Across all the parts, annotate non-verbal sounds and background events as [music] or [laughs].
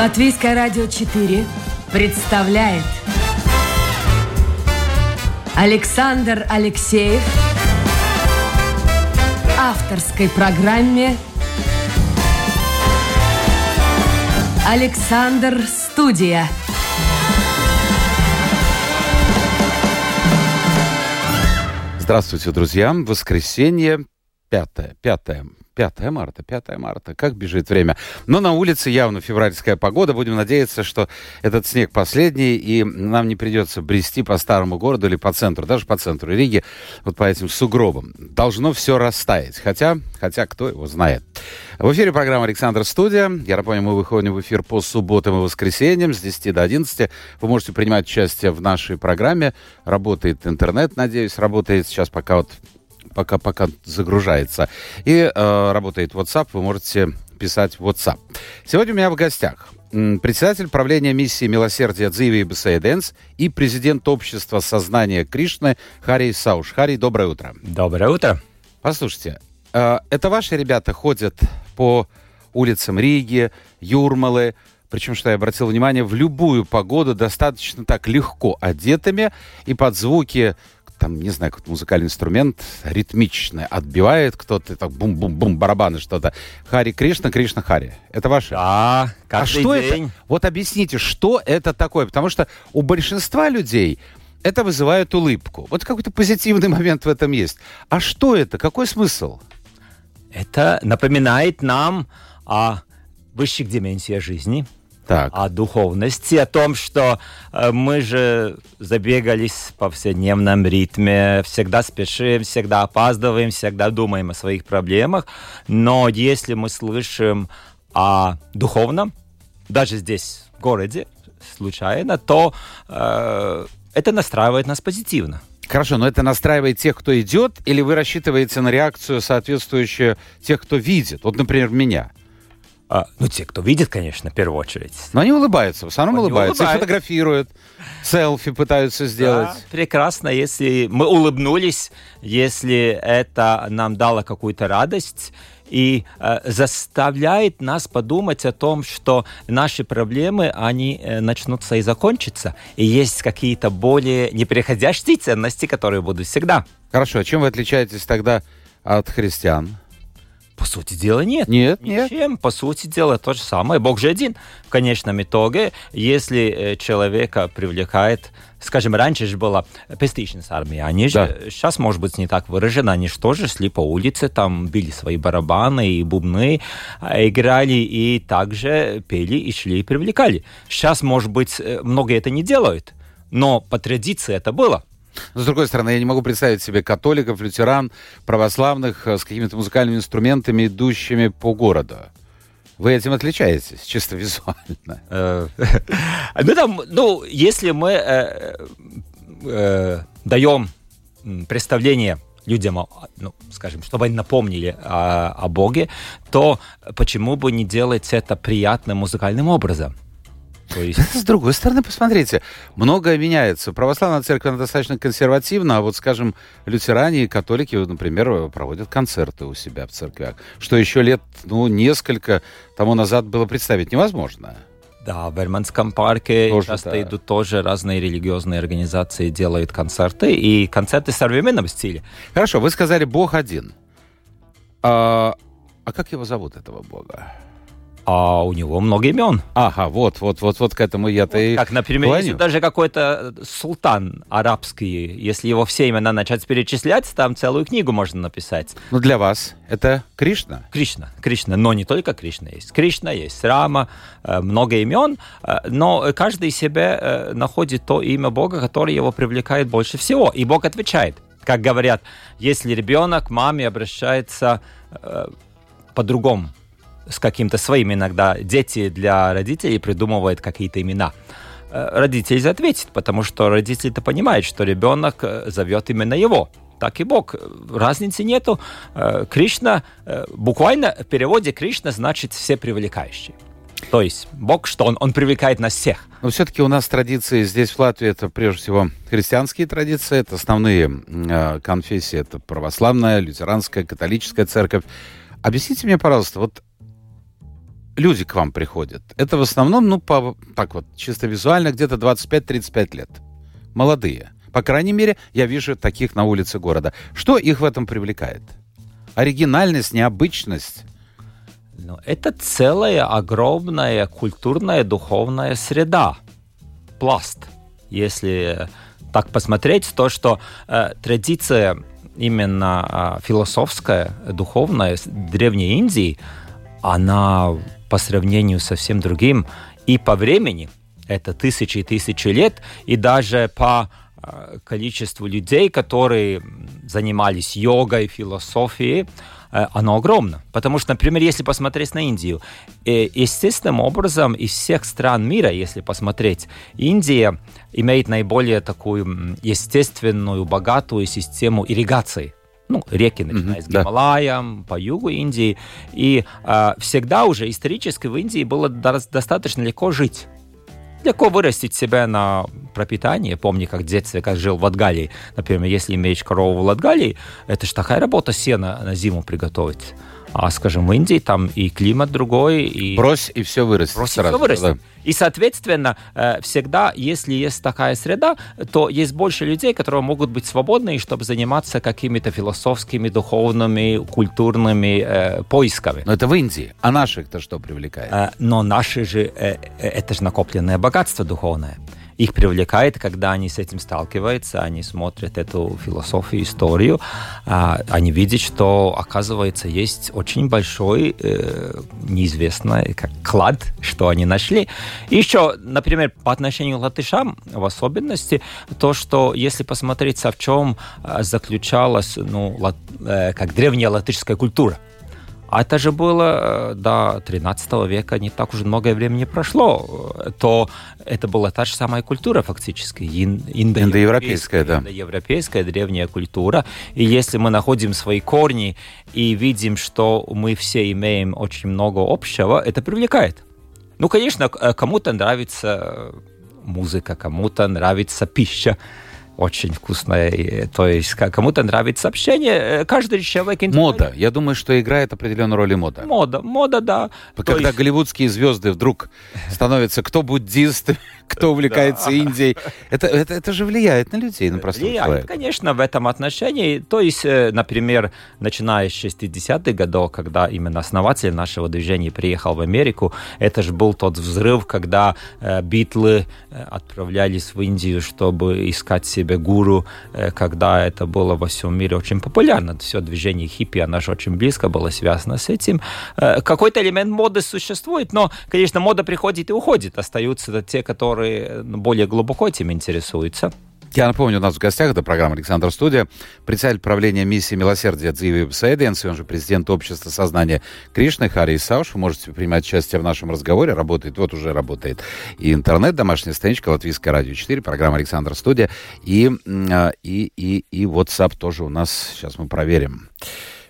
Латвийское радио 4 представляет Александр Алексеев авторской программе Александр Студия. Здравствуйте, друзья. Воскресенье, 5, 5, 5 марта, 5 марта. Как бежит время. Но на улице явно февральская погода. Будем надеяться, что этот снег последний, и нам не придется брести по старому городу или по центру, даже по центру Риги, вот по этим сугробам. Должно все растаять. Хотя, хотя кто его знает. В эфире программа «Александр Студия». Я напомню, мы выходим в эфир по субботам и воскресеньям с 10 до 11. Вы можете принимать участие в нашей программе. Работает интернет, надеюсь, работает сейчас пока вот пока, пока загружается. И э, работает WhatsApp, вы можете писать в WhatsApp. Сегодня у меня в гостях председатель правления миссии милосердия Дзиви Бесейденс и президент общества сознания Кришны Харри Сауш. Харри, доброе утро. Доброе утро. Послушайте, э, это ваши ребята ходят по улицам Риги, Юрмалы, причем, что я обратил внимание, в любую погоду достаточно так легко одетыми и под звуки там, не знаю, какой-то музыкальный инструмент ритмичный отбивает кто-то, так бум-бум-бум, барабаны что-то. Хари Кришна, Кришна Хари. Это ваше? Да, А что день. это? Вот объясните, что это такое? Потому что у большинства людей это вызывает улыбку. Вот какой-то позитивный [laughs] момент в этом есть. А что это? Какой смысл? Это напоминает нам о высших дименсиях жизни – так. о духовности, о том, что э, мы же забегались в повседневном ритме, всегда спешим, всегда опаздываем, всегда думаем о своих проблемах. Но если мы слышим о духовном, даже здесь, в городе, случайно, то э, это настраивает нас позитивно. Хорошо, но это настраивает тех, кто идет, или вы рассчитываете на реакцию, соответствующую тех, кто видит? Вот, например, меня. А, ну, те, кто видит, конечно, в первую очередь. Но они улыбаются, в основном они улыбаются, улыбают. и фотографируют, селфи пытаются сделать. Да, прекрасно, если мы улыбнулись, если это нам дало какую-то радость, и э, заставляет нас подумать о том, что наши проблемы, они э, начнутся и закончатся, и есть какие-то более неприходящие ценности, которые будут всегда. Хорошо, а чем вы отличаетесь тогда от христиан? По сути дела, нет. Нет, Ничем. Нет. По сути дела, то же самое. Бог же один. В конечном итоге, если э, человека привлекает скажем, раньше же была пестичность армия, они же, да. сейчас, может быть, не так выражено, они же тоже шли по улице, там били свои барабаны и бубны, а, играли и также пели и шли и привлекали. Сейчас, может быть, э, многие это не делают, но по традиции это было. Но, с другой стороны, я не могу представить себе католиков, лютеран, православных э, с какими-то музыкальными инструментами, идущими по городу. Вы этим отличаетесь, чисто [laughs] визуально. [laughs] Ну, там, ну, если мы э, даем представление людям, ну, скажем, чтобы они напомнили о, о Боге, то почему бы не делать это приятным музыкальным образом? То есть... [laughs] С другой стороны, посмотрите, многое меняется. Православная церковь она достаточно консервативна, а вот, скажем, лютеране и католики, например, проводят концерты у себя в церквях, что еще лет, ну, несколько тому назад было представить невозможно. Да, в Верманском парке тоже, часто да. идут тоже разные религиозные организации, делают концерты, и концерты в современном стиле. Хорошо, вы сказали «Бог один». А, а как его зовут, этого Бога? А у него много имен. Ага, вот, вот, вот, вот к этому я-то вот, и Как, например, если даже какой-то султан арабский, если его все имена начать перечислять, там целую книгу можно написать. Ну, для вас это Кришна? Кришна, Кришна, но не только Кришна есть. Кришна есть, Рама, э, много имен, э, но каждый себе э, находит то имя Бога, которое его привлекает больше всего, и Бог отвечает. Как говорят, если ребенок маме обращается по-другому, с каким-то своим иногда. Дети для родителей придумывают какие-то имена. Э, родитель ответит, потому что родитель-то понимает, что ребенок э, зовет именно его. Так и Бог. Разницы нету. Э, Кришна, буквально в переводе Кришна значит все привлекающие. То есть Бог, что Он, он привлекает нас всех. Но все-таки у нас традиции здесь, в Латвии, это прежде всего христианские традиции, это основные э, конфессии, это православная, лютеранская, католическая церковь. Объясните мне, пожалуйста, вот люди к вам приходят, это в основном, ну, по, так вот, чисто визуально, где-то 25-35 лет. Молодые. По крайней мере, я вижу таких на улице города. Что их в этом привлекает? Оригинальность, необычность? Ну, это целая огромная культурная, духовная среда. Пласт. Если так посмотреть, то, что э, традиция именно э, философская, духовная Древней Индии, она по сравнению со всем другим и по времени, это тысячи и тысячи лет, и даже по э, количеству людей, которые занимались йогой, философией, э, оно огромно. Потому что, например, если посмотреть на Индию, э, естественным образом из всех стран мира, если посмотреть, Индия имеет наиболее такую естественную, богатую систему ирригации ну, реки, начиная mm-hmm, с Гималаем, да. по югу Индии. И э, всегда уже исторически в Индии было достаточно легко жить. Легко вырастить себя на пропитание. Помню, как в детстве, как жил в Латгалии. Например, если имеешь корову в Латгалии, это же такая работа сена на зиму приготовить. А, скажем, в Индии там и климат другой. И... Брось, и все вырастет. Брось, и все вырастет. Да. И, соответственно, э, всегда, если есть такая среда, то есть больше людей, которые могут быть свободны, чтобы заниматься какими-то философскими, духовными, культурными э, поисками. Но это в Индии. А наших-то что привлекает? Э, но наши же, э, э это же накопленное богатство духовное их привлекает, когда они с этим сталкиваются, они смотрят эту философию, историю, а, они видят, что, оказывается, есть очень большой э, неизвестный как клад, что они нашли. И еще, например, по отношению к латышам, в особенности, то, что если посмотреть, в чем э, заключалась ну, лат, э, как древняя латышская культура – а это же было э, до 13 века, не так уже многое времени прошло, то это была та же самая культура фактически, индоевропейская, индоевропейская, да. индоевропейская древняя культура. И если мы находим свои корни и видим, что мы все имеем очень много общего, это привлекает. Ну, конечно, э, кому-то нравится музыка, кому-то нравится пища, очень вкусное. То есть кому-то нравится общение. Э, каждый человек... Мода. Я думаю, что играет определенную роль и мода. Мода. Мода, да. Когда есть... голливудские звезды вдруг становятся кто буддист, кто увлекается Индией. Это, это, это же влияет на людей, на простого влияет, человека. конечно, в этом отношении. То есть, э, например, начиная с 60-х годов, когда именно основатель нашего движения приехал в Америку, это же был тот взрыв, когда э, битлы э, отправлялись в Индию, чтобы искать себе гуру, э, когда это было во всем мире очень популярно. Все движение хиппи, оно же очень близко было связано с этим. Э, какой-то элемент моды существует, но, конечно, мода приходит и уходит. Остаются те, которые которые ну, более глубоко этим интересуются. Я напомню, у нас в гостях, это программа «Александр Студия», председатель правления миссии милосердия Дзиви Сайденс, он же президент общества сознания Кришны Хари Сауш. Вы можете принимать участие в нашем разговоре. Работает, вот уже работает и интернет, домашняя страничка, Латвийское радио 4, программа «Александр Студия». И, а, и, и, и WhatsApp тоже у нас, сейчас мы проверим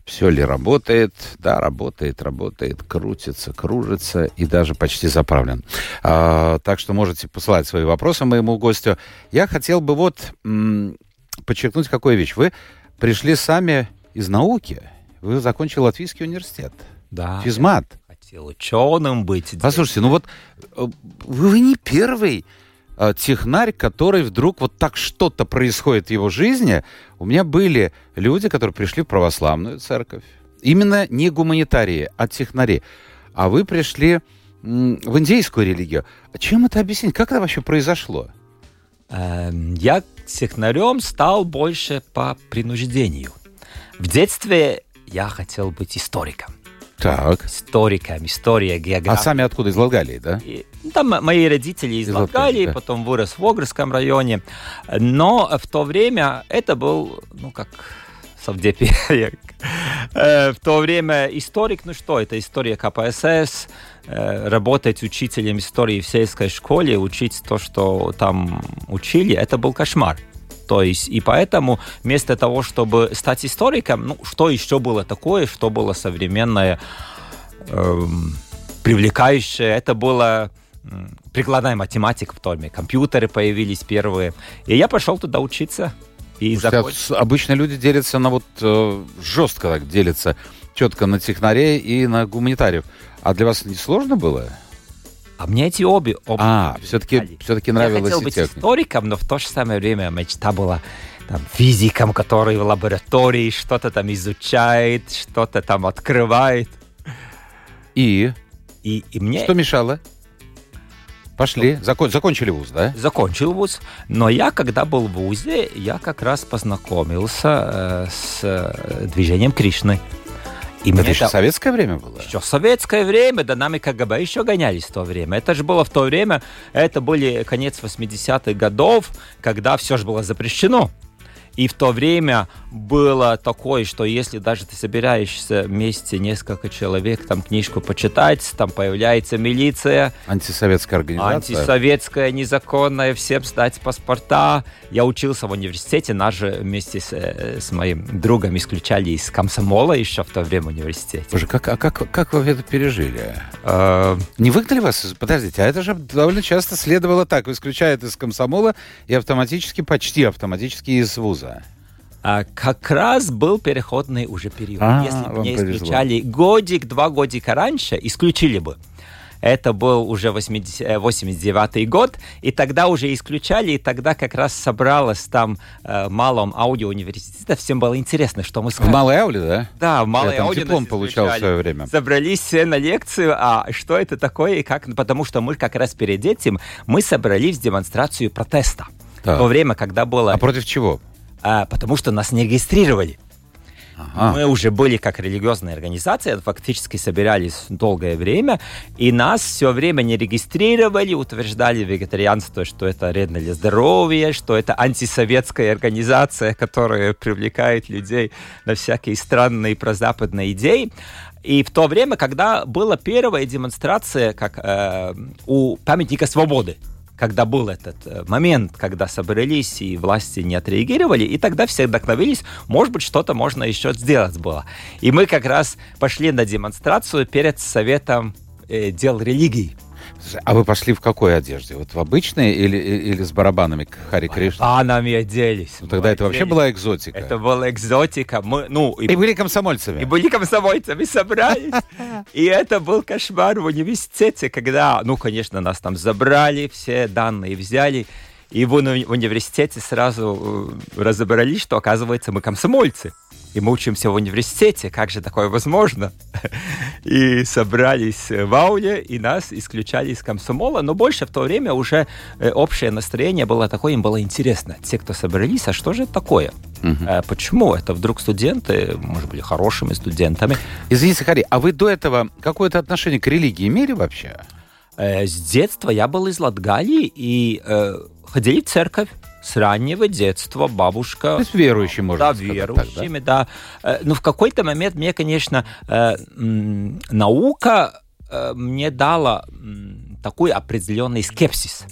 все ли работает. Да, работает, работает, крутится, кружится и даже почти заправлен. А, так что можете посылать свои вопросы моему гостю. Я хотел бы вот м- подчеркнуть какую вещь. Вы пришли сами из науки. Вы закончили Латвийский университет. Да. Физмат. Хотел ученым быть. Послушайте, ну вот э, вы не первый Э, технарь, который вдруг вот так что-то происходит в его жизни. У меня были люди, которые пришли в православную церковь. Именно не гуманитарии, а технари. А вы пришли в индейскую религию. Чем это объяснить? Как это вообще произошло? Эм, я технарем стал больше по принуждению. В детстве я хотел быть историком. Так. Историком, история, география. А сами откуда? Из Латгалии, да? И, там мои родители из, из Латгалии, да. потом вырос в Огрском районе. Но в то время это был, ну, как совдепе. Э, в то время историк, ну что, это история КПСС, э, работать учителем истории в сельской школе, учить то, что там учили, это был кошмар. То есть, и поэтому вместо того, чтобы стать историком, ну, что еще было такое, что было современное, эм, привлекающее, это было прикладная математика в томе, компьютеры появились первые. И я пошел туда учиться. И закончил. Обычно люди делятся на вот э, жестко так делятся четко на технарей и на гуманитариев. А для вас не сложно было? А мне эти обе... обе А, все-таки все-таки нравилось Я хотел быть техника. историком, но в то же самое время мечта была там, физиком, который в лаборатории что-то там изучает, что-то там открывает. И И, и мне что мешало? Пошли. Закон- закончили вуз, да? закончил вуз, но я, когда был в вузе, я как раз познакомился э, с э, движением Кришны. И Это еще это советское время было? Еще советское время, да нами КГБ еще гонялись в то время. Это же было в то время, это были конец 80-х годов, когда все же было запрещено. И в то время было такое, что если даже ты собираешься вместе несколько человек, там книжку почитать, там появляется милиция, Антисоветская организация. антисоветская, незаконная, всем сдать паспорта. Я учился в университете, нас же вместе с, э, с моим другом исключали из комсомола еще в то время в университете. Боже, как, а как, как вы это пережили? Э, Не выгнали вас? Подождите, а это же довольно часто следовало так. Исключают из комсомола и автоматически, почти автоматически из вуза. А как раз был переходный уже период. А, Если бы не исключали годик, два годика раньше, исключили бы. Это был уже 80, э, 89 год, и тогда уже исключали, и тогда как раз собралось там э, в малом аудиоуниверситете. Всем было интересно, что мы В скажем. Малой Ауле, да? Да, в малой Я ауди диплом получал в свое время. Собрались все на лекцию, а что это такое и как? Потому что мы как раз перед этим, мы собрались в демонстрацию протеста. В то время, когда было... А против чего? А, потому что нас не регистрировали. Ага. Мы уже были как религиозная организация, фактически собирались долгое время, и нас все время не регистрировали, утверждали вегетарианство, что это вредно для здоровья, что это антисоветская организация, которая привлекает людей на всякие странные прозападные идеи. И в то время, когда была первая демонстрация как, э, у памятника свободы, когда был этот э, момент, когда собрались и власти не отреагировали, и тогда все вдохновились, может быть, что-то можно еще сделать было. И мы как раз пошли на демонстрацию перед Советом э, дел религий. А вы пошли в какой одежде? Вот в обычной или, или с барабанами Хари Кришна? А нами оделись. Ну, тогда мы это вообще была экзотика. Это была экзотика. Мы, ну, и И были комсомольцами. И были комсомольцами, собрались. [laughs] И это был кошмар в университете, когда, ну, конечно, нас там забрали, все данные взяли. И в университете сразу э, разобрались, что, оказывается, мы комсомольцы. И мы учимся в университете. Как же такое возможно? [laughs] И собрались в ауле, и нас исключали из комсомола. Но больше в то время уже э, общее настроение было такое, им было интересно. Те, кто собрались, а что же это такое? Э, Почему это вдруг студенты, может, были хорошими студентами? Извините, Хари, а вы до этого какое-то отношение к религии имели вообще? Э, С детства я был из Латгалии и э, ходили в церковь с раннего детства. Бабушка... То есть верующий, можно да, сказать так, верующими, да. Э, Но в какой-то момент мне, конечно, э, наука э, мне дала такой определенный скепсис.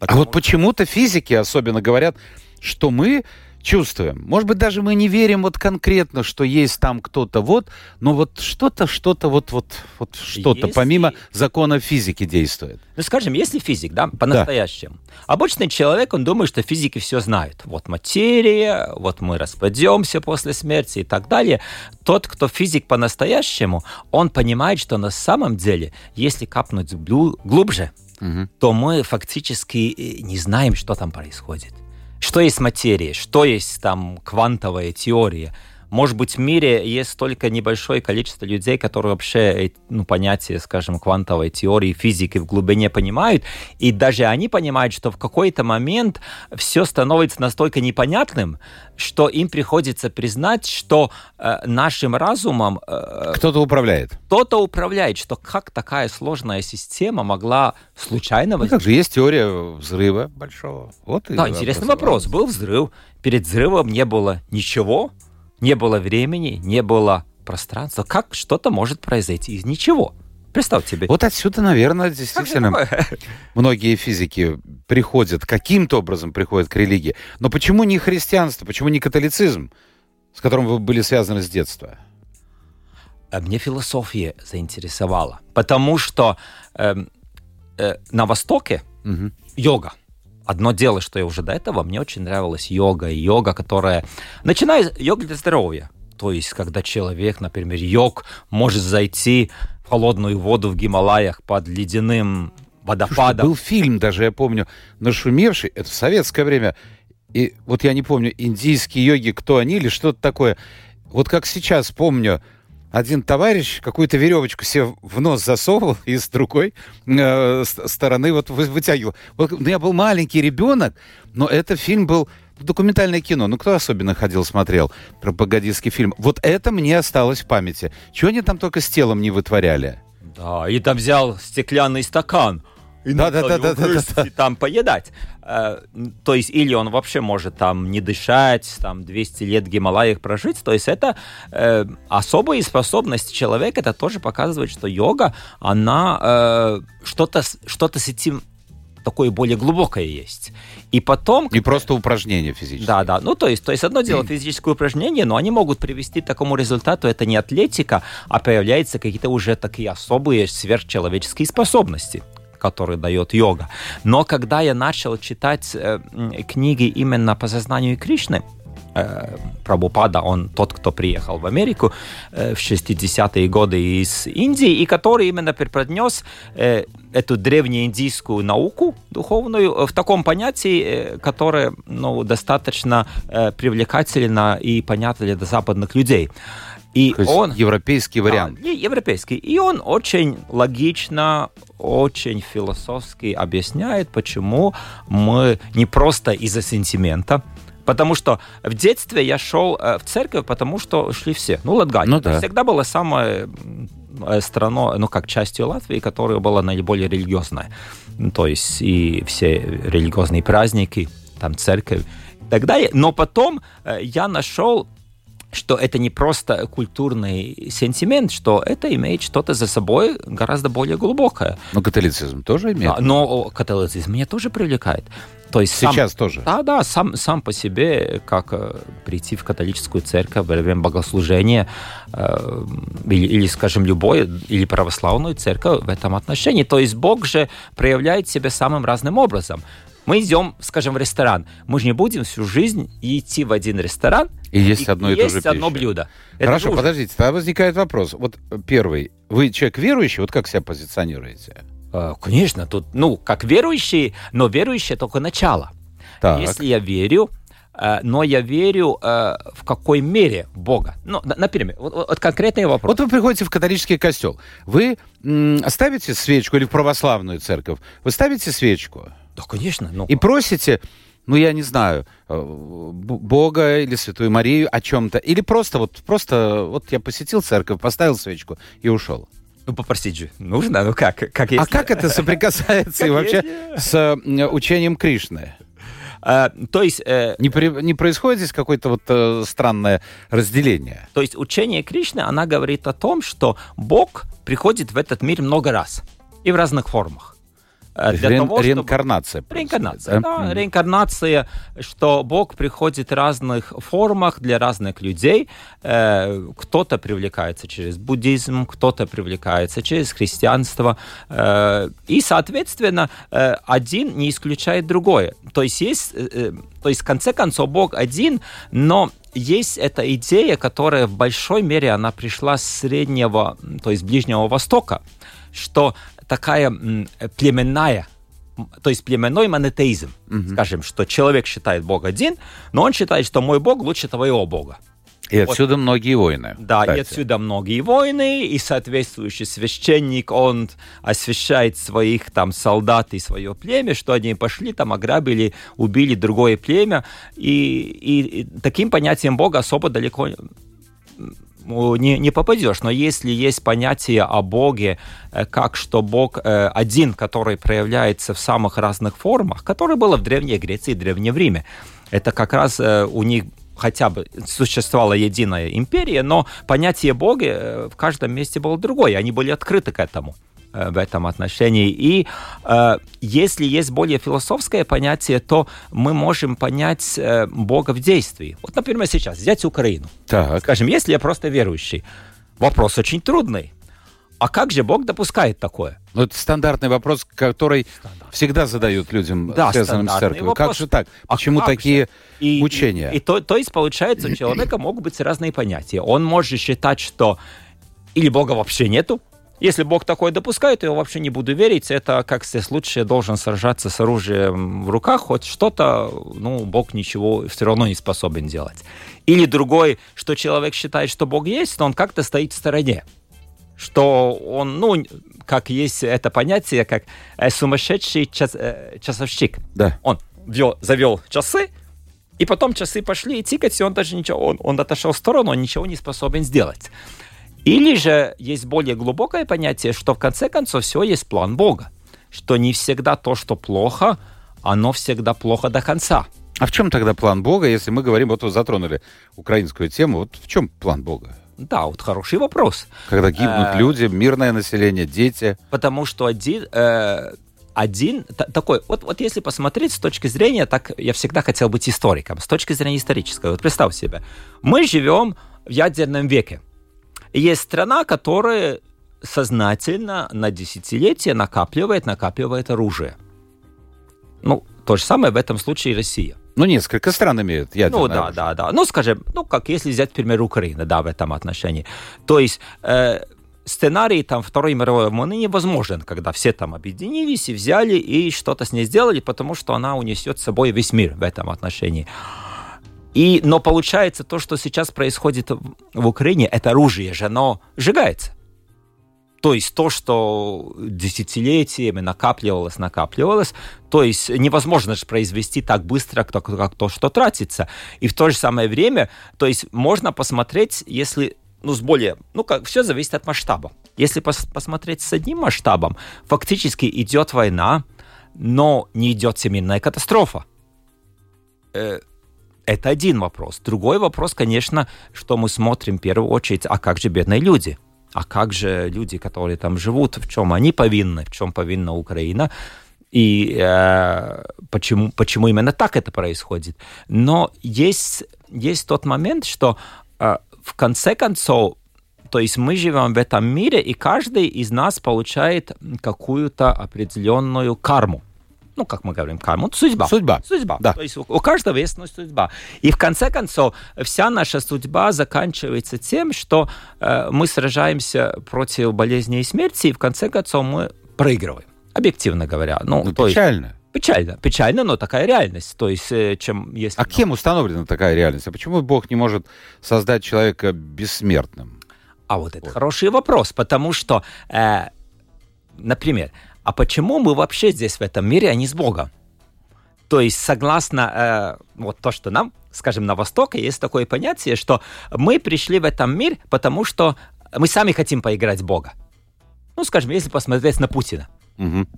А вот почему-то физики особенно говорят, что мы чувствуем. Может быть, даже мы не верим вот конкретно, что есть там кто-то вот, но вот что-то, что-то, вот, вот, вот что-то Если- помимо закона физики действует. Ну, скажем, если физик, да, по-настоящему. Обычный человек, он думает, что физики все знают. Вот материя, вот мы распадемся после смерти и так далее. Тот, кто физик по-настоящему, он понимает, что на самом деле, если капнуть глу- глубже, Мгм. то мы фактически э, не знаем, что там происходит. Что есть материя, что есть там квантовая теория. Может быть, в мире есть только небольшое количество людей, которые вообще э, ну, понятие, скажем, квантовой теории, физики в глубине понимают, и даже они понимают, что в какой-то момент все становится настолько непонятным, что им приходится признать, что э, нашим разумом э, Кто-то управляет. кто-то управляет, что как такая сложная система могла случайно Ну, как же, есть теория взрыва большого. Вот Да, интересный вопрос. Был взрыв. Перед взрывом не было ничего, не было времени, не было пространства. Как что-то может произойти из ничего? Представь себе. Вот отсюда, наверное, действительно многие физики приходят, каким-то образом приходят к религии. Но почему не христианство, почему не католицизм, с которым вы были связаны с детства? А Мне философия заинтересовала, потому что эм, э, на Востоке Мгм. йога. Одно дело, что я уже до этого, мне очень нравилась йога. Йога, которая... Начиная с йога для здоровья. То есть, когда человек, например, йог, может зайти в холодную воду в Гималаях под ледяным водопадом. Был фильм даже, я помню, нашумевший, это в советское время, и вот я не помню, индийские йоги, кто они или что-то такое. Вот как сейчас помню, один товарищ какую-то веревочку себе в нос засовывал [laughs] и с другой э, стороны вот вытягивал. Вот, ну, я был маленький ребенок, но этот фильм был документальное кино. Ну, кто особенно ходил, смотрел пропагандистский фильм? Вот это мне осталось в памяти. Чего они там только с телом не вытворяли? Да, и там взял стеклянный стакан и да, да, да, да, да, да, там поедать. Э, то есть, или он вообще может там не дышать, там 200 лет в Гималаях прожить. То есть, это э, особые способности человека. Это тоже показывает, что йога, она э, что-то что с этим такое более глубокое есть. И потом... Не просто упражнения физические. Да, да. Ну, то есть, то есть одно дело физическое упражнение, но они могут привести к такому результату. Это не атлетика, а появляются какие-то уже такие особые сверхчеловеческие способности который дает йога. Но когда я начал читать э, книги именно по сознанию Кришны, э, Прабхупада, он тот, кто приехал в Америку э, в 60-е годы из Индии, и который именно преподнес э, эту древнеиндийскую науку духовную в таком понятии, э, которое ну, достаточно э, привлекательно и понятно для западных людей. И То он европейский вариант. А, европейский. И он очень логично, очень философски объясняет, почему мы не просто из-за сентимента, Потому что в детстве я шел э, в церковь, потому что шли все. Ну, Латгания. Ну, да. Всегда была самая э, страна, ну, как частью Латвии, которая была наиболее религиозная. То есть и все религиозные праздники, там церковь далее. Но потом э, я нашел что это не просто культурный сентимент, что это имеет что-то за собой гораздо более глубокое. Но католицизм тоже имеет? Да, но католицизм меня тоже привлекает. То есть Сейчас сам, тоже? Да, да, сам, сам по себе, как э, прийти в католическую церковь во время богослужения, э, или, или, скажем, любой, или православную церковь в этом отношении. То есть Бог же проявляет себя самым разным образом. Мы идем, скажем, в ресторан. Мы же не будем всю жизнь идти в один ресторан и есть одно и, и то же одно блюдо. Это Хорошо, дружно. подождите, тогда возникает вопрос. Вот первый, вы человек верующий, вот как себя позиционируете? А, конечно, тут, ну, как верующий, но верующий только начало. Так. Если я верю, э, но я верю э, в какой мере Бога. Ну, например, вот, вот конкретный вопрос. Вот вы приходите в католический костел, вы ставите свечку или в православную церковь, вы ставите свечку? Да, конечно. Ну... И просите, ну, я не знаю, э, Бога или Святую Марию о чем-то. Или просто вот, просто вот я посетил церковь, поставил свечку и ушел. Ну, попросить же нужно, ну как? как если... А как это соприкасается [laughs] и вообще с учением Кришны? А, то есть... Э, не, при, не происходит здесь какое-то вот э, странное разделение? То есть учение Кришны, она говорит о том, что Бог приходит в этот мир много раз и в разных формах. Э, для Ре- того, чтобы... Реинкарнация. Реинкарнация, да? да. Mm-hmm. Реинкарнация, что Бог приходит в разных формах для разных людей. Э, кто-то привлекается через буддизм, кто-то привлекается через христианство. Э, и, соответственно, э, один не исключает другое. То есть есть... То есть, в конце концов, Бог один, но есть эта идея, которая в большой мере она пришла с среднего, то есть Ближнего Востока, что такая племенная то есть племенной монотеизм, угу. скажем, что человек считает Бог один, но он считает, что мой Бог лучше твоего Бога. И отсюда вот. многие войны. Да, кстати. и отсюда многие войны, и соответствующий священник, он освящает своих там солдат и свое племя, что они пошли там, ограбили, убили другое племя, и, и, и таким понятием Бога особо далеко не, не попадешь. Но если есть понятие о Боге, э, как что Бог э, один, который проявляется в самых разных формах, которое было в Древней Греции и Древнем Риме, это как раз э, у них хотя бы существовала единая империя, но понятие Бога в каждом месте было другое, они были открыты к этому. Э, в этом отношении. И э, если есть более философское понятие, то мы можем понять э, Бога в действии. Вот, например, сейчас взять Украину. Так. Скажем, если я просто верующий, вопрос очень трудный. А как же Бог допускает такое? Ну, это стандартный вопрос, который всегда задают людям, да, связанным с церковью. Вопрос. Как же так? А Почему а такие и, мучения? И, и то, то есть, получается, у человека могут быть разные понятия. Он может считать, что или Бога вообще нету, Если Бог такое допускает, то я вообще не буду верить. Это как лучше я должен сражаться с оружием в руках, хоть что-то, ну, Бог ничего все равно не способен делать. Или другой, что человек считает, что Бог есть, но он как-то стоит в стороне что он, ну, как есть это понятие, как э, сумасшедший час, э, часовщик. Да. Он вел, завел часы, и потом часы пошли и тикать, и он даже ничего, он, он отошел в сторону, он ничего не способен сделать. Или же есть более глубокое понятие, что в конце концов все есть план Бога, что не всегда то, что плохо, оно всегда плохо до конца. А в чем тогда план Бога, если мы говорим, вот вы затронули украинскую тему, вот в чем план Бога? Да, вот хороший вопрос. Когда гибнут Э, люди, мирное население, дети. Потому что один, э, один та- такой, вот, вот если посмотреть с точки зрения, так я всегда хотел быть историком, с точки зрения исторической. Вот представь себе, мы живем в ядерном веке. Есть страна, которая сознательно на десятилетия накапливает, накапливает оружие. Ну, то же самое в этом случае и Россия. Ну, несколько стран имеют ядерное Ну да, оружие. да, да. Ну, скажем, ну, как если взять, например, Украину, да, в этом отношении. То есть э, сценарий там Второй мировой войны невозможен, когда все там объединились и взяли и что-то с ней сделали, потому что она унесет с собой весь мир в этом отношении. И, но получается, то, что сейчас происходит в Украине, это оружие же, оно сжигается. То есть то, что десятилетиями накапливалось, накапливалось, то есть невозможно же произвести так быстро, как, как то, что тратится. И в то же самое время, то есть можно посмотреть, если ну, с более, ну, как, все зависит от масштаба. Если пос- посмотреть с одним масштабом, фактически идет война, но не идет всемирная катастрофа. Это один вопрос. Другой вопрос, конечно, что мы смотрим в первую очередь, а как же бедные люди? А как же люди, которые там живут, в чем они повинны, в чем повинна Украина? И э, почему, почему именно так это происходит? Но есть, есть тот момент, что э, в конце концов, то есть мы живем в этом мире, и каждый из нас получает какую-то определенную карму. Ну, как мы говорим, карму, судьба. Судьба. Судьба. Да. То есть у, у каждого есть ну, судьба. И в конце концов, вся наша судьба заканчивается тем, что э, мы сражаемся против болезни и смерти, и в конце концов мы проигрываем. Объективно говоря. Ну, Ну, то есть, печально. печально. Печально, но такая реальность. То есть, э, чем если... А кем установлена такая реальность? А почему Бог не может создать человека бессмертным? А вот это хороший вопрос, потому что, э, например, а почему мы вообще здесь в этом мире, а не с Богом? То есть, согласно э, вот то, что нам, скажем, на Востоке, есть такое понятие, что мы пришли в этом мир, потому что мы сами хотим поиграть в Бога. Ну, скажем, если посмотреть на Путина. Мгм.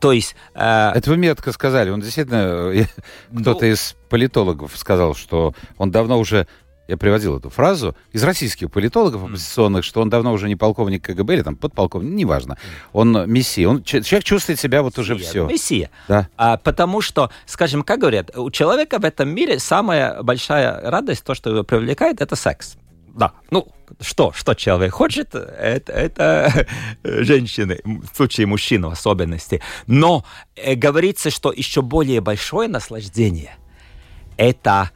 То есть, э, Это вы метко сказали. Он действительно, э, [laughs] кто-то из политологов сказал, что он давно уже, я приводил эту фразу, из российских политологов оппозиционных, что он давно уже не полковник КГБ или там подполковник, неважно. Он мессия. Он, человек чувствует себя вот уже Мессия, все. Мессия. Да. А, потому что, скажем, как говорят, у человека в этом мире самая большая радость, то, что его привлекает, это секс. Да, ну, что, что человек хочет, это, это [laughs] женщины, в случае мужчин в особенности. Но э, говорится, что еще более большое наслаждение – это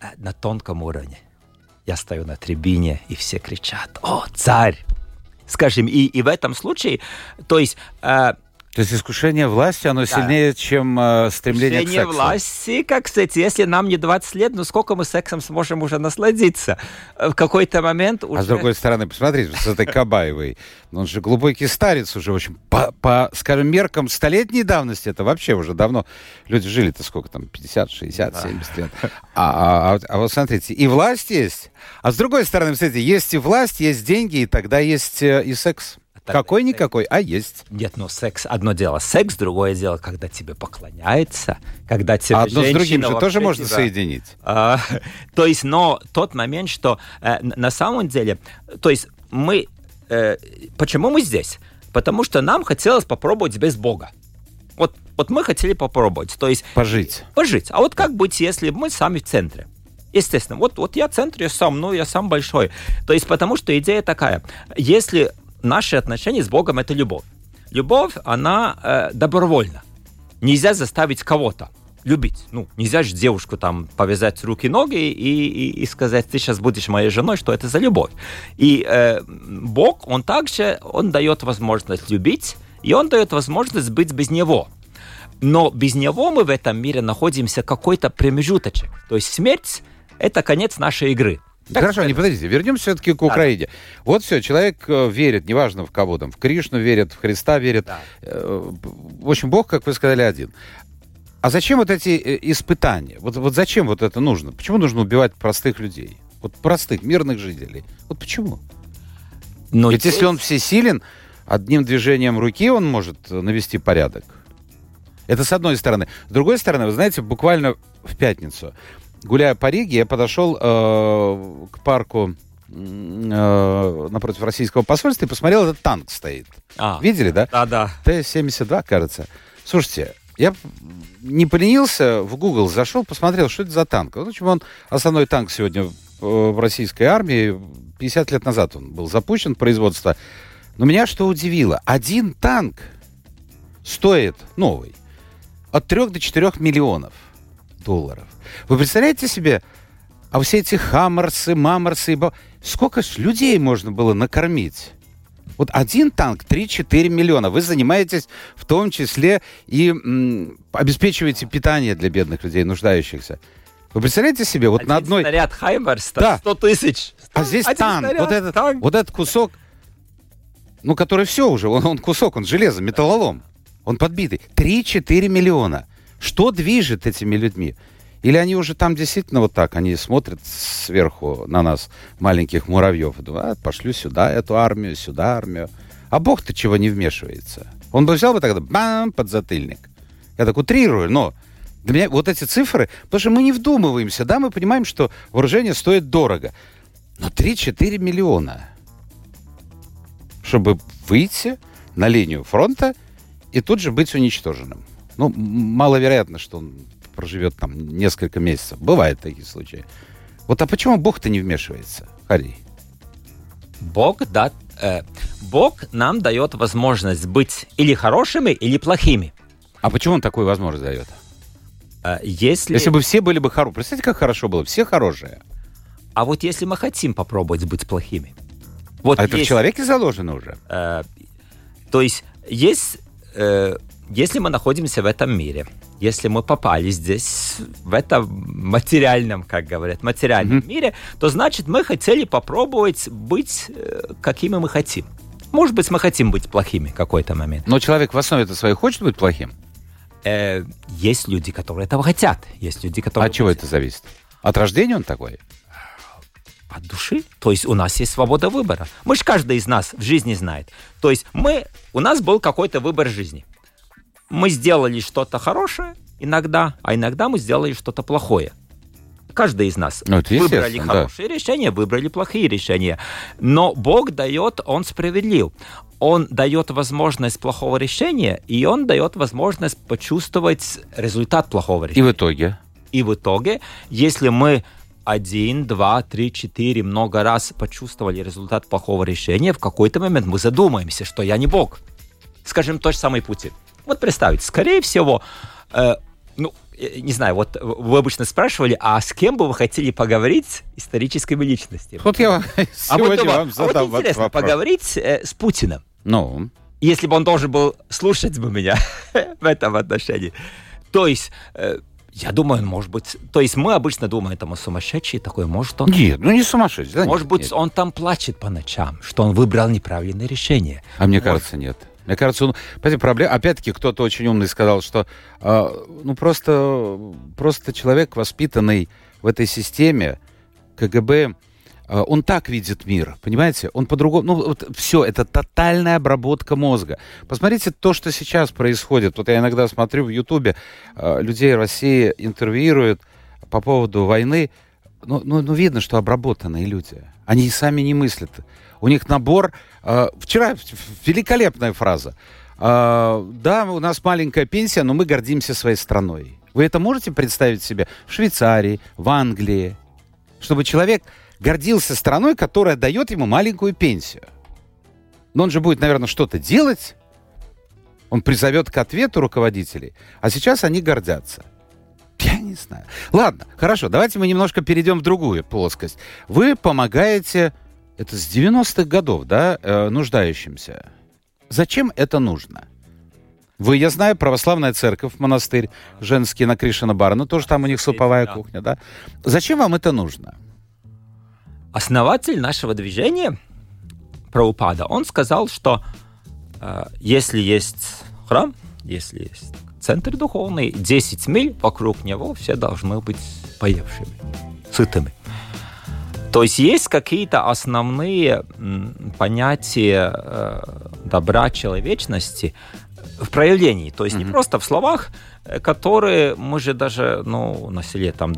э, на тонком уровне. Я стою на трибине, и все кричат «О, царь!» Скажем, и, и в этом случае, то есть э, То есть искушение власти, оно сильнее, чем э, стремление к Решение сексу. власти, как, кстати, если нам не 20 лет, ну сколько мы сексом сможем уже насладиться? Э, В какой-то момент уже... А с другой стороны, посмотрите, с этой Кабаевой. Он же глубокий старец уже очень. По, по, скажем, меркам столетней давности, это вообще уже давно. Люди жили-то сколько там, 50, 60, 70 лет. А, а, а, а вот смотрите, и власть есть. А с другой стороны, смотрите, есть и власть, есть деньги, и тогда есть э, и секс. Какой-никакой, а есть. Нет, ну секс, одно дело секс, другое дело, когда тебе поклоняется, когда тебе А одно с другим же тоже можно тебя- соединить. А, [laughs] то есть, но тот момент, что э, на самом деле, то есть мы, э, почему мы здесь? Потому что нам хотелось попробовать без Бога. Вот, вот мы хотели попробовать, то есть Пожить. пожить. А вот как быть, если мы сами в центре? Естественно, вот, вот я в центре сам, ну, я сам большой. То есть потому что идея такая, если наши отношения с Богом – это любовь. Любовь, она э, добровольна. Нельзя заставить кого-то. любить. Ну, нельзя же девушку там повязать руки-ноги и, и, и сказать, ты сейчас будешь моей женой, что это за любовь. И э, Бог, Он также, Он дает возможность любить, и Он дает возможность быть без Него. Но без Него мы в этом мире находимся какой-то промежуточек. То есть смерть – это конец нашей игры. Так Хорошо, не подождите, вернемся все-таки к Украине. Да. Вот все, человек э, верит, неважно в кого там, в Кришну верит, в Христа верит. Да. Э, в общем, Бог, как вы сказали, один. А зачем вот эти э, испытания? Вот, вот зачем вот это нужно? Почему нужно убивать простых людей? Вот простых, мирных жителей. Вот почему? Но Ведь здесь... если он всесилен, одним движением руки он может навести порядок. Это с одной стороны. С другой стороны, вы знаете, буквально в пятницу, гуляя по Риге, я подошел э, к парку э, напротив российского посольства и посмотрел, этот танк стоит. А, Видели, да? Да, да. Т-72, кажется. Слушайте, я не поленился, в Google зашел, посмотрел, что это за танк. В общем, он основной танк сегодня в российской армии. 50 лет назад он был запущен, производство. Но меня что удивило, один танк стоит, новый, от 3 до 4 миллионов долларов. Вы представляете себе, а все эти хаммерсы, маморсы, сколько ж людей можно было накормить? Вот один танк 3-4 миллиона. Вы занимаетесь в том числе и м, обеспечиваете питание для бедных людей, нуждающихся. Вы представляете себе, вот один на одной... снаряд Хаймерс, да. 100 тысяч. А здесь один танк, снаряд, вот, этот, танк. вот этот кусок, ну, который все уже, он, он кусок, он железо, металлолом. Он подбитый. 3-4 миллиона. Что движет этими людьми? Или они уже там действительно вот так, они смотрят сверху на нас, маленьких муравьев, и думают, а, пошлю сюда эту армию, сюда армию. А Бог-то чего не вмешивается? Он бы взял бы тогда, бам, подзатыльник. Я так утрирую, но для меня вот эти цифры, потому что мы не вдумываемся, да, мы понимаем, что вооружение стоит дорого. Но 3-4 миллиона, чтобы выйти на линию фронта и тут же быть уничтоженным. Ну, маловероятно, что он проживет там несколько месяцев. Бывают такие случаи. Вот а почему Бог-то не вмешивается, Харри? Бог, да, э, Бог нам дает возможность быть или хорошими, или плохими. А почему он такую возможность дает? Э, если... если бы все были бы хорошие. Представьте, как хорошо было. Все хорошие. А вот если мы хотим попробовать быть плохими. Вот а есть, это в человеке заложено уже? Э, то есть есть э, если мы находимся в этом мире, если мы попали здесь, в этом материальном, как говорят, материальном mm-hmm. мире, то значит мы хотели попробовать быть э, какими мы хотим. Может быть, мы хотим быть плохими в какой-то момент. Но человек в основе это своей хочет быть плохим? Э, есть люди, которые этого хотят. Есть люди, которые... От чего это зависит? От рождения он такой? От души. То есть у нас есть свобода выбора. Мы же каждый из нас в жизни знает. То есть мы, у нас был какой-то выбор жизни мы сделали что-то хорошее иногда, а иногда мы сделали что-то плохое. Каждый из нас ну, выбрали хорошие да. решения, выбрали плохие решения. Но Бог дает, Он справедлив. Он дает возможность плохого решения, и Он дает возможность почувствовать результат плохого решения. И в итоге? И в итоге, если мы один, два, три, четыре, много раз почувствовали результат плохого решения, в какой-то момент мы задумаемся, что я не Бог. Скажем, тот же самый Путин. Вот представьте, скорее всего, э, ну, не знаю, вот вы обычно спрашивали, а с кем бы вы хотели поговорить историческими личностями? Вот я сегодня а вот, [laughs] вам задам а вот интересно, вопрос. поговорить э, с Путиным. Ну? Если бы он должен был слушать бы меня [laughs] в этом отношении. То есть... Э, я думаю, может быть... То есть мы обычно думаем, это сумасшедший такой, может он... Нет, ну не сумасшедший. Да, может нет, быть, нет. он там плачет по ночам, что он выбрал неправильное решение. А мне может... кажется, нет. Мне кажется, ну, понимаете, проблема... Опять-таки, кто-то очень умный сказал, что э, ну просто, просто человек, воспитанный в этой системе КГБ, э, он так видит мир, понимаете? Он по-другому... Ну, вот все, это тотальная обработка мозга. Посмотрите то, что сейчас происходит. Вот я иногда смотрю в Ютубе, э, людей России интервьюируют по поводу войны. Ну, ну, ну, видно, что обработанные люди. Они сами не мыслят. У них набор... Э, вчера великолепная фраза. Э, да, у нас маленькая пенсия, но мы гордимся своей страной. Вы это можете представить себе в Швейцарии, в Англии? Чтобы человек гордился страной, которая дает ему маленькую пенсию. Но он же будет, наверное, что-то делать. Он призовет к ответу руководителей. А сейчас они гордятся. Я не знаю. Ладно, хорошо, давайте мы немножко перейдем в другую плоскость. Вы помогаете, это с 90-х годов, да, э, нуждающимся. Зачем это нужно? Вы, я знаю, православная церковь, монастырь, женский на Кришина Барна, тоже там у них суповая Да. кухня, да? Зачем вам это нужно? Основатель нашего движения, Праупада, он сказал, что э, если есть храм, если есть центр духовный, 10 миль вокруг него все должны быть поевшими, сытыми. То есть есть какие-то основные понятия э, добра, человечности в проявлении. То есть не просто в словах, э, которые мы же даже, ну, на селе там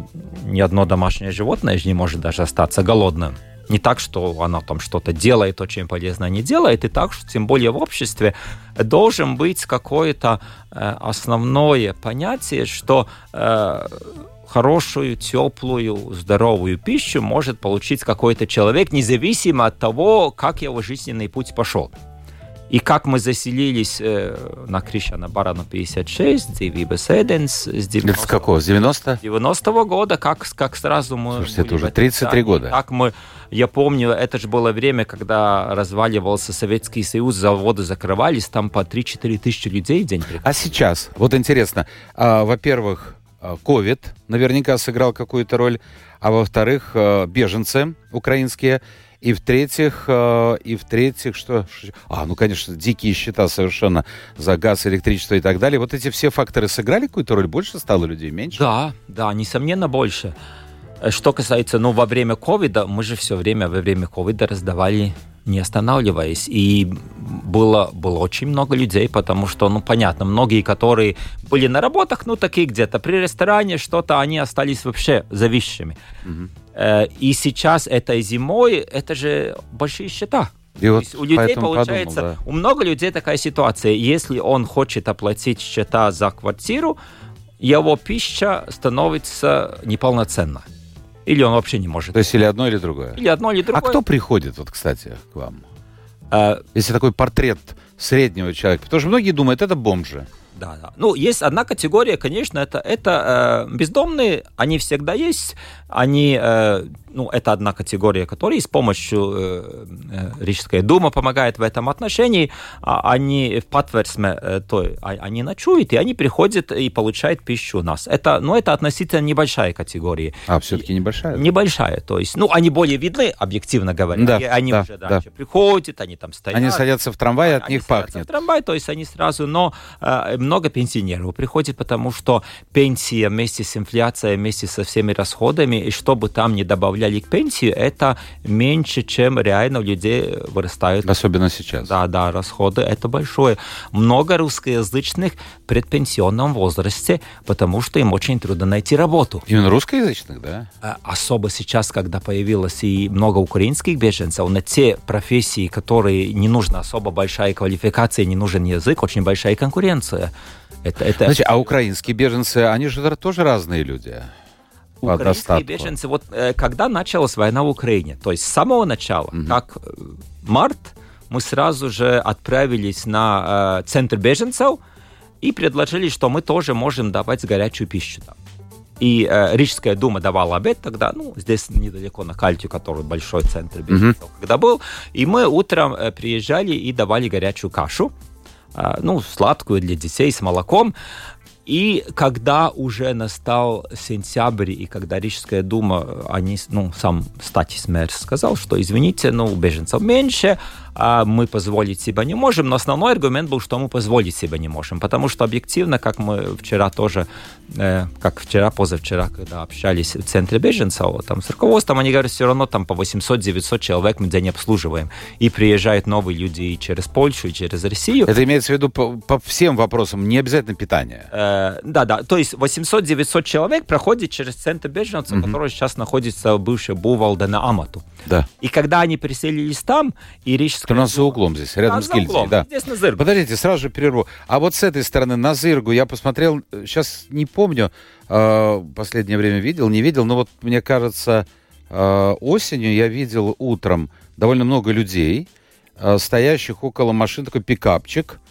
ни одно домашнее животное же не может даже остаться голодным. Не так, что оно там что-то делает, очень полезно не делает, и так, что тем более в обществе должен быть какое-то э, основное понятие, что э, хорошую, теплую, здоровую пищу может получить какой-то человек, независимо от того, как его жизненный путь пошел. И как мы заселились э, на Кришана Барану 56, Дивиба Седенс, с Это с 90 какого? С 90 90-го года, как, как сразу мы... Слушайте, это уже в этом 33 здании. года. Как мы, я помню, это же было время, когда разваливался Советский Союз, заводы закрывались, там по 3-4 тысячи людей в день приходило. А сейчас, вот интересно, а, во-первых, а, ковид наверняка сыграл какую-то роль, а во-вторых, а, беженцы украинские, и в-третьих, а, и в-третьих, что? А, ну, конечно, дикие счета совершенно за газ, электричество и так далее. Вот эти все факторы сыграли какую-то роль? Больше стало людей, меньше? Да, да, несомненно, больше. Э, Что касается, ну, во время ковида, мы же все время во время ковида раздавали не останавливаясь. И было, было очень много людей, потому что, ну, понятно, многие, которые были на работах, ну, такие где-то при ресторане, что-то, они остались вообще зависшими. Э, И сейчас этой зимой, это же большие счета. И вот у людей получается, подумал, да. у много людей такая ситуация. Если он хочет оплатить счета за квартиру, его пища становится неполноценна. Или он вообще не может. То есть или одно, или другое. Или одно, или А другое. кто приходит, вот, кстати, к вам? Э, Если такой портрет среднего человека. Потому что многие думают, это бомжи. Да, да. Ну, есть одна категория, конечно, это, это э, бездомные, они всегда есть, они, э, ну, это одна категория, которая с помощью э, э, Рижская дума помогает в этом отношении, а они в patversme, э, той, а- они ночуют, и они приходят и получают пищу у нас. Это, ну, это относительно небольшая категория. А, все-таки небольшая. Небольшая, то есть, ну, они более видны, объективно говоря. Да, И они да, уже да. дальше приходят, они там стоят. Они садятся в трамвай, от Они них пахнет. в трамвай, то есть они сразу, но э, много пенсионеров приходит, потому что пенсия вместе с инфляцией, вместе со всеми расходами, и что бы там ни добавляли к пенсии, это меньше, чем реально у людей вырастают. Особенно сейчас. Да, да, расходы это большое. Много русскоязычных в предпенсионном возрасте, потому что им очень трудно найти работу. Именно русскоязычных, да? А Особо сейчас, когда появилось и много украинских беженцев, на те профессии, которые не нужна особо большая квалификация, не нужен язык, очень большая конкуренция. Это, это Значит, а украинские беженцы, они же тоже разные люди. Украинские достатку. беженцы. Вот э, когда началась война в Украине, то есть с самого начала, как э, март, мы сразу же отправились на э, центр беженцев и предложили, что мы тоже можем давать горячую пищу там. И э, Рижская дума давала обед тогда, ну, здесь недалеко на Кальтию, который большой центр беженцев, когда был. И мы утром э, приезжали и давали горячую кашу, э, ну, сладкую для детей с молоком. И когда уже настал сентябрь, и когда Рижская дума, они, ну, сам Статис мэр сказал, что, извините, ну, беженцев меньше, мы позволить себе не можем, но основной аргумент был, что мы позволить себе не можем, потому что объективно, как мы вчера тоже, э, как вчера, позавчера, когда общались в центре беженцев, там с руководством, они говорят, все равно там по 800-900 человек мы день обслуживаем, и приезжают новые люди и через Польшу, и через Россию. Это имеется в виду по, по всем вопросам, не обязательно питание. Э, да, да, то есть 800-900 человек проходит через центр беженцев, который сейчас находится в бывшей Бувалде на Амату. Да. И когда они переселились там, и Рижская... Это у нас за углом здесь, рядом Да, с гильдией. углом, Да. здесь на Зырбе. Подождите, сразу же перерву. А вот с этой стороны, на Зыргу, я посмотрел, сейчас не помню, э, последнее время видел, не видел, но вот мне кажется, э, осенью я видел утром довольно много людей, э, стоящих около машин, такой пикапчик, э,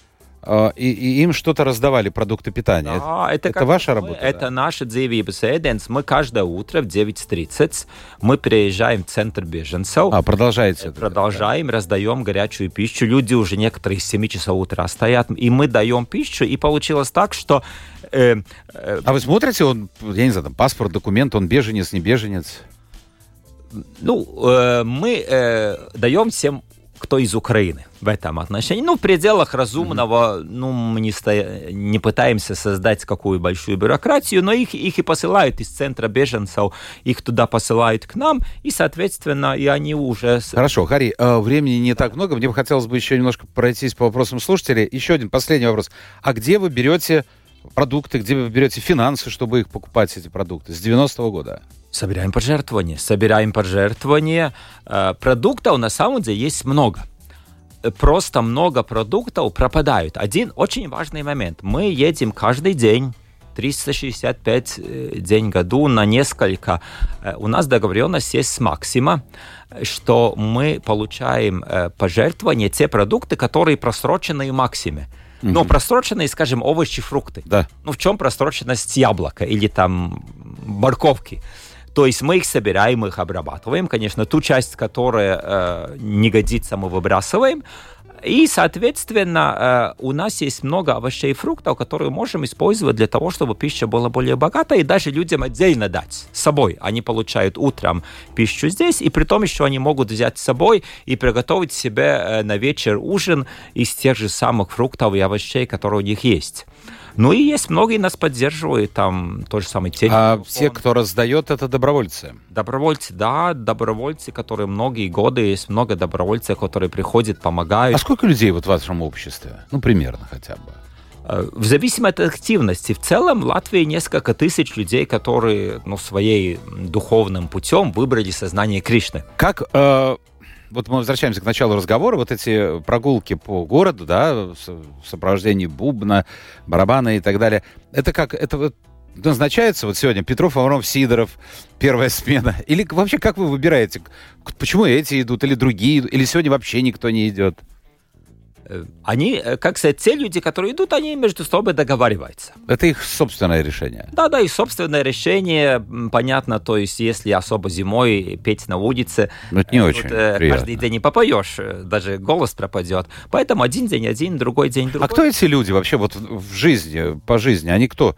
и, и им что-то раздавали, продукты питания. Да, это, это ваша мы- работа? Это да? наша dzīvības ēdiens. Мы каждое утро в 9.30 мы приезжаем в центр беженцев. А, продолжаете. это, Продолжаем, раздаем горячую пищу. Люди уже некоторые с 7 часов утра стоят, и мы даем пищу. И получилось так, что э, э, да. А вы смотрите, он, я не знаю, там, паспорт, документ, он беженец, не беженец? ну, э, мы э, даем всем, кто из Украины в этом отношении. Ну, в пределах разумного, ну, мы не, сто- не пытаемся создать какую большую бюрократию, но их, их и посылают из центра беженцев, их туда посылают к нам, и, соответственно, и они уже... Хорошо, Хари, э, времени не так много. Мне бы хотелось бы еще немножко пройтись по вопросам слушателей. Еще один последний вопрос. А где вы берете продукты, где вы берете финансы, чтобы их покупать, эти продукты? С 90-го года? Собираем пожертвования. Собираем пожертвования. Э, Продуктов на самом деле есть много. Э, Просто много продуктов пропадают. Один очень важный момент. Мы едем каждый день 365 э, день году на несколько. У нас договоренность есть с Максима, что мы получаем пожертвования, те продукты, которые просрочены в Максиме. Но просроченные, скажем, овощи, фрукты. Да. Ну, в чем просроченность яблока или там морковки? То есть мы их собираем, их обрабатываем. Конечно, ту часть, которая э, не годится, мы выбрасываем. И, соответственно, э, у нас есть много овощей и фруктов, которые можем использовать для того, чтобы пища была более богатой, и даже людям отдельно дать с собой. Они получают утром пищу здесь, и при том еще они могут взять с собой и приготовить себе э, на вечер ужин из тех же самых фруктов и овощей, которые у них есть. Ну и есть многие нас поддерживают, там тот же самый тень. А все, кто раздает, это добровольцы. Добровольцы, да, добровольцы, которые многие годы, есть много добровольцев, которые приходят, помогают. А сколько людей вот в вашем обществе? Ну, примерно хотя бы. Э, В зависимости от активности. В целом в Латвии несколько тысяч людей, которые ну, своей духовным путем выбрали сознание Кришны. Как, э, вот мы возвращаемся к началу разговора, вот эти прогулки по городу, да, в сопровождении бубна, барабана и так далее, это как, это вот назначается вот сегодня Петров, Аврамов, Сидоров, первая смена? Или вообще как вы выбираете, почему эти идут, или другие, или сегодня вообще никто не идет? Э, Они, э, как сказать, те люди, которые идут, они между собой договариваются. Это их собственное решение. Да, да, и собственное решение, понятно, то есть если особо зимой петь на улице, Ну, это не э, очень э, приятно. каждый день не попоешь, даже голос пропадет. Поэтому один день один, другой день другой. А кто эти люди вообще вот в жизни, по жизни? Они кто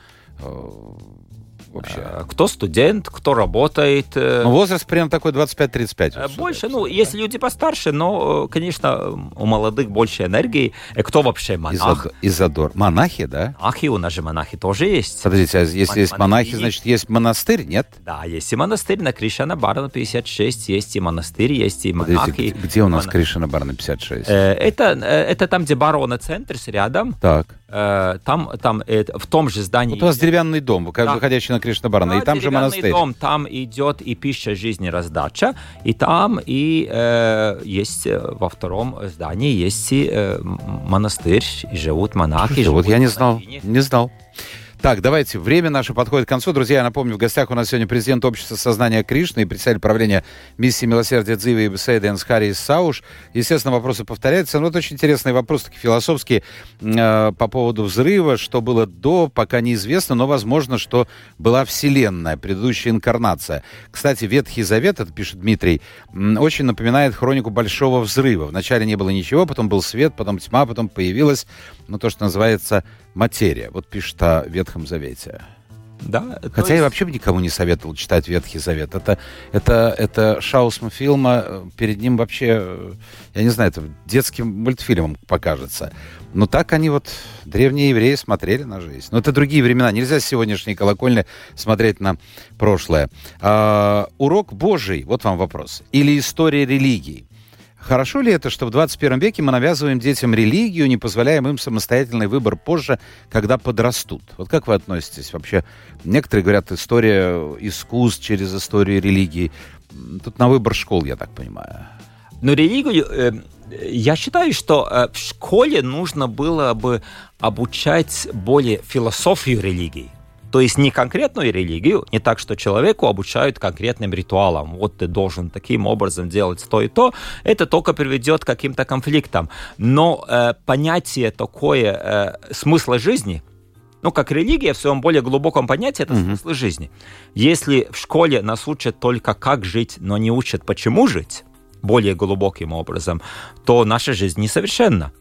вообще? Э, Кто студент, кто работает. э, Ну, возраст прям такой 25-35. Э, Больше, ну, есть люди постарше, но, э, конечно, у молодых больше энергии. Кто вообще монах? Изодор. Монахи, да? Монахи, у нас же монахи тоже есть. Подождите, а если есть монахи, значит, есть монастырь, нет? Да, есть и монастырь на Кришана Барна 56, есть и монастырь, есть и монахи. где, у нас Кришина Барна 56? Э, Это, это там, где барона центр рядом. Так. Там, там в том же здании. Вот у вас деревянный дом, Да. выходящий на Кришна Барна, Да, и там же монастырь. дом, там идет и пища жизни раздача, и там и э, есть э, во втором здании есть и э, монастырь, и живут монахи. Вот живут я не знал, не знал. Так, давайте, время наше подходит к концу. Друзья, я напомню, в гостях у нас сегодня президент общества сознания Кришны и председатель правления миссии милосердия Дзивы и Беседы Энсхари Сауш. Естественно, вопросы повторяются, но это очень интересные вопросы, такие философские, э, по поводу взрыва, что было до, пока неизвестно, но возможно, что была Вселенная, предыдущая инкарнация. Кстати, Ветхий Завет, это пишет Дмитрий, очень напоминает хронику Большого Взрыва. Вначале не было ничего, потом был свет, потом тьма, потом появилась, ну, то, что называется материя. Вот пишет о Ветхом Завете. Да, Хотя я есть- вообще бы никому не советовал читать Ветхий Завет. Это, это, это Шаусма фильма, перед ним вообще, я не знаю, это детским мультфильмом покажется. Но так они вот, древние евреи, смотрели на жизнь. Но это другие времена. Нельзя с сегодняшней колокольни смотреть на прошлое. А, урок Божий, вот вам вопрос. Или история религии. Хорошо ли это, что в 21 веке мы навязываем детям религию, не позволяем им самостоятельный выбор позже, когда подрастут? Вот как вы относитесь вообще? Некоторые говорят, история искусств через историю религии. Тут на выбор школ, я так понимаю. Но религию, э, я считаю, что э, в школе нужно было бы обучать более философию религии. То есть не конкретную религию, не так, что человеку обучают конкретным ритуалам. Вот ты должен таким образом делать то и то. Это только приведет к каким-то конфликтам. Но э, понятие такое э, смысла жизни, ну, как религия в своем более глубоком понятии, это mm-hmm. смысл жизни. Если в школе нас учат только как жить, но не учат почему жить, более глубоким образом, то наша жизнь несовершенна.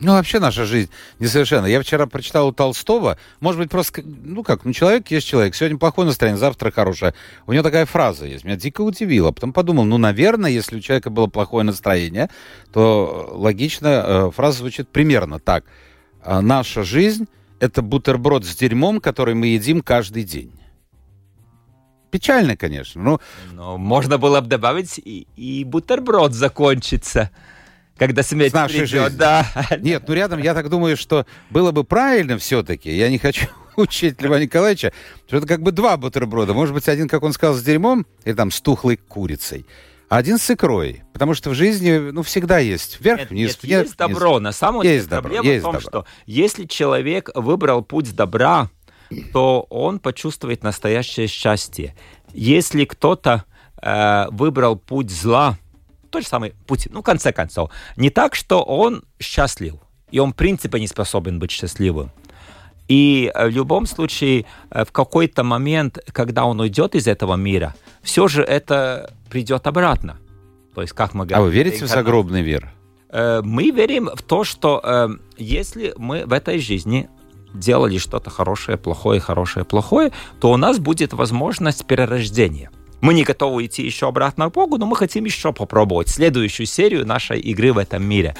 Ну, вообще наша жизнь несовершенна. Я вчера прочитал у Толстого, может быть, просто, ну как, ну человек есть человек. Сегодня плохое настроение, завтра хорошее. У него такая фраза есть, меня дико удивило. Потом подумал, ну, наверное, если у человека было плохое настроение, то логично, э, фраза звучит примерно так. «А наша жизнь — это бутерброд с дерьмом, который мы едим каждый день. Печально, конечно. Но, но можно было бы добавить и, и бутерброд закончится когда смерть придет. Жизни. Да. Нет, ну рядом, я так думаю, что было бы правильно все-таки, я не хочу [laughs] учить Льва Николаевича, что это как бы два бутерброда. Может быть, один, как он сказал, с дерьмом, или там с тухлой курицей, а один с икрой. Потому что в жизни, ну, всегда есть вверх, нет, вниз, нет, вверх, Есть вниз. добро. На самом деле есть проблема добро, есть в том, добро. что если человек выбрал путь добра, то он почувствует настоящее счастье. Если кто-то э, выбрал путь зла, тот же самый Путин. Ну, в конце концов, не так, что он счастлив, и он в принципе не способен быть счастливым. И э, в любом случае, э, в какой-то момент, когда он уйдет из этого мира, все же это придет обратно. То есть, как мы говорим... А вы верите в загробный мир? Э, мы верим в то, что если мы в этой жизни делали что-то хорошее, плохое, хорошее, плохое, то у нас будет возможность перерождения. Мы не готовы идти еще обратно к Богу, но мы хотим еще попробовать следующую серию нашей игры в этом мире.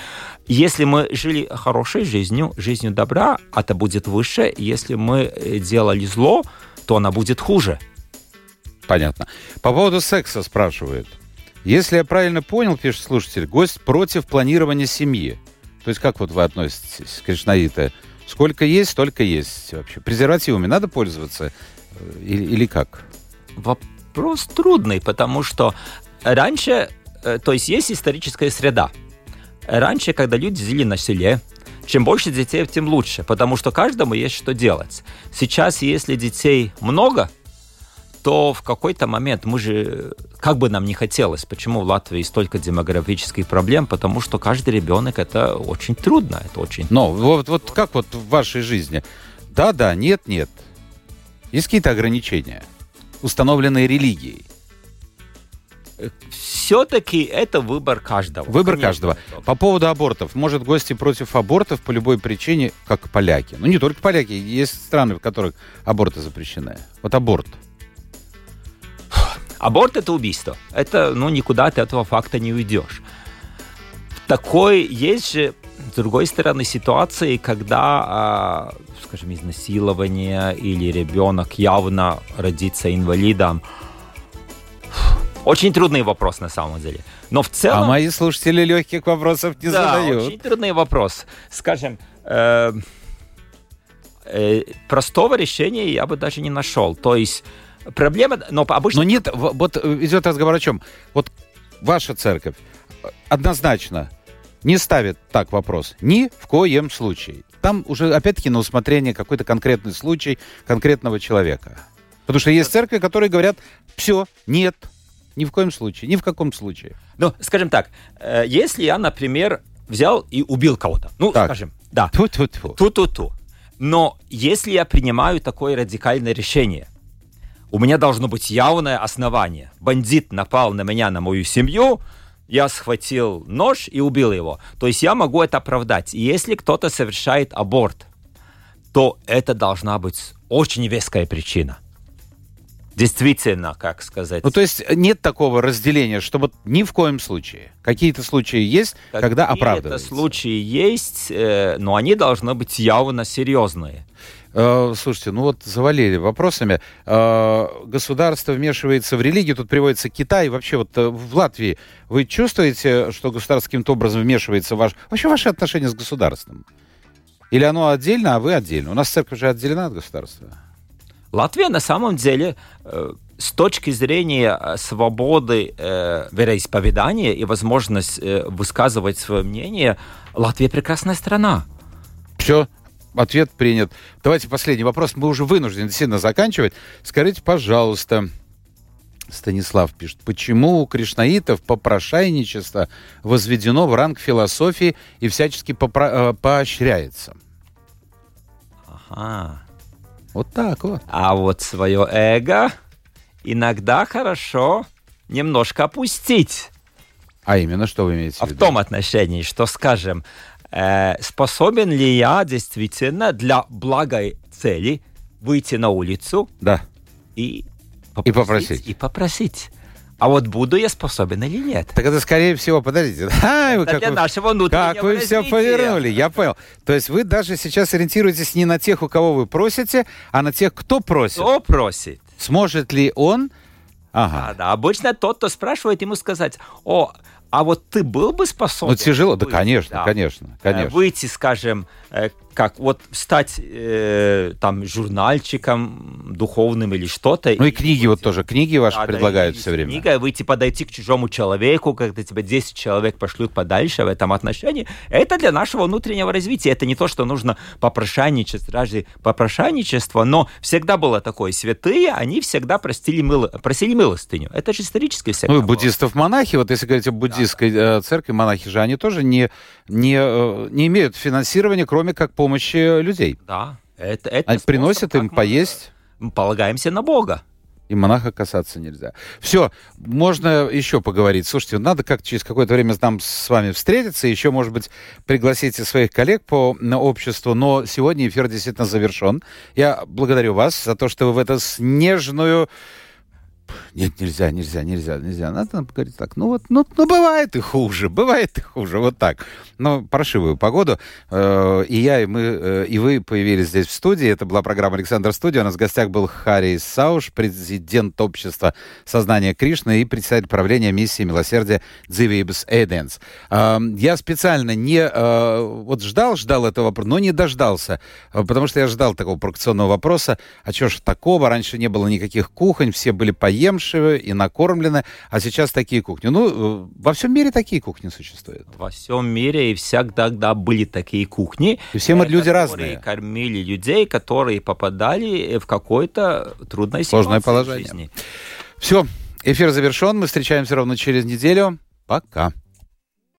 Если мы жили хорошей жизнью, жизнью добра, это будет выше. Если мы э, делали зло, то она будет хуже. Понятно. По поводу секса спрашивают. Если я правильно понял, пишет слушатель, гость против планирования семьи. То есть как вот вы относитесь, Кришнаита? Сколько есть, столько есть вообще. Презервативами надо пользоваться э, или, или как? Вопрос вопрос трудный, потому что раньше, э, то есть есть историческая среда. Раньше, когда люди жили на селе, чем больше детей, тем лучше, потому что каждому есть что делать. Сейчас, если детей много, то в какой-то момент мы же, как бы нам не хотелось, почему в Латвии столько демографических проблем, потому что каждый ребенок это очень трудно, это очень. Но вот, вот как вот в вашей жизни? Да, да, нет, нет. Есть какие-то ограничения? Установленной религией? Все-таки это выбор каждого. Выбор Конечно, каждого. По поводу абортов. Может, гости против абортов по любой причине, как поляки. Ну, не только поляки. Есть страны, в которых аборты запрещены. Вот аборт. Аборт – это убийство. Это, ну, никуда ты этого факта не уйдешь. Такой есть же, с другой стороны, ситуации, когда а, скажем, изнасилование или ребенок явно родится инвалидом. Очень трудный вопрос на самом деле. Но в целом... А мои слушатели легких вопросов не да, задают. очень трудный вопрос. Скажем, э, э, простого решения я бы даже не нашел. То есть проблема... Но обычно... Но нет, вот идет разговор о чем? Вот ваша церковь однозначно не ставит так вопрос. Ни в коем случае. Там уже, опять-таки, на усмотрение какой-то конкретный случай конкретного человека. Потому что есть церкви, которые говорят, все, нет, ни в коем случае, ни в каком случае. Ну, скажем так, э, если я, например, взял и убил кого-то, ну, так. скажем, да. Ту-ту-ту. Ту-ту-ту. Но если я принимаю такое радикальное решение, у меня должно быть явное основание. Бандит напал на меня, на мою семью, я схватил нож и убил его. То есть я могу это оправдать. И если кто-то совершает аборт, то это должна быть очень веская причина. Действительно, как сказать. Ну, то есть нет такого разделения, чтобы ни в коем случае. Какие-то случаи есть, Какие когда оправдывается. Какие-то случаи есть, э, но они должны быть явно серьезные. Э, слушайте, ну вот завалили вопросами. Э, государство вмешивается в религию, тут приводится Китай. Вообще вот э, в Латвии вы чувствуете, что государство каким-то образом вмешивается в ваш... Вообще ваши отношения с государством? Или оно отдельно, а вы отдельно? У нас церковь уже отделена от государства. Латвия на самом деле с точки зрения свободы э, вероисповедания и возможность э, высказывать свое мнение, Латвия прекрасная страна. Все, ответ принят. Давайте последний вопрос. Мы уже вынуждены сильно заканчивать. Скажите, пожалуйста, Станислав пишет, почему у кришнаитов попрошайничество возведено в ранг философии и всячески попро- э, поощряется? Ага. Вот так вот. А вот свое эго иногда хорошо немножко опустить. А именно, что вы имеете А в в виду? том отношении, что, скажем, э, способен ли я действительно для благой цели выйти на улицу Да. и И попросить. И попросить. А вот буду я способен или нет? Так это, скорее всего, подождите. [laughs] А, вы Это как для вы- нашего внутреннего Как вы все развития. повернули, я понял. То есть вы даже сейчас ориентируетесь не на тех, у кого вы просите, а на тех, кто просит. Кто просит? Сможет ли он... Ага. да. Обычно тот, кто спрашивает, ему сказать, о, а вот ты был бы способен? Ну, тяжело. Да, конечно, да, конечно, э, конечно. Выйти, скажем, как вот стать э, там журнальчиком духовным или что-то. Ну и книги вот тоже. Книги ваши Да, да, предлагают и все время. Книга, выйти, подойти к чужому человеку, когда тебя 10 человек пошлют подальше в этом отношении, это для нашего внутреннего развития. Это не то, что нужно попрошайничать ради попрошайничества, но всегда было такое. Святые, они всегда простили мило, просили милостыню. Это же исторически всегда Ну и было. буддистов монахи, вот если говорить о буддистской э, церкви, монахи же, они тоже не, не, э, не имеют финансирования, кроме как помощи людей. Да. Это, это Они приносят им поесть, Полагаемся на Бога. и монаха касаться нельзя. Все, можно еще поговорить. Слушайте, надо как через какое-то время нам с вами встретиться, еще, может быть, пригласите своих коллег по обществу, но сегодня эфир действительно завершен. Я благодарю вас за то, что вы в эту снежную... Нет, нельзя, нельзя, нельзя, нельзя. Надо нам говорить так. Ну вот, ну, ну бывает и хуже, бывает и хуже, вот так. Но паршивую погоду. Э, и я, и мы, э, и вы появились здесь в студии. Это была программа «Александр Студия». У нас в гостях был Харри Сауш, президент общества сознания Кришны и председатель правления миссии милосердия Дзивибс Эйденс. Э, я специально не... вот ждал, ждал этого вопроса, но не дождался. Потому что я ждал такого провокационного вопроса. А что ж такого? Раньше не было никаких кухонь, все были поемшие и накормлены, а сейчас такие кухни. Ну, э, во всем мире такие кухни существуют. Во всем мире и всегда были такие кухни. И все мы э, люди разные. кормили людей, которые попадали в какое-то трудное Сложное положение. жизни. Все, эфир завершен. Мы встречаемся ровно через неделю. Пока.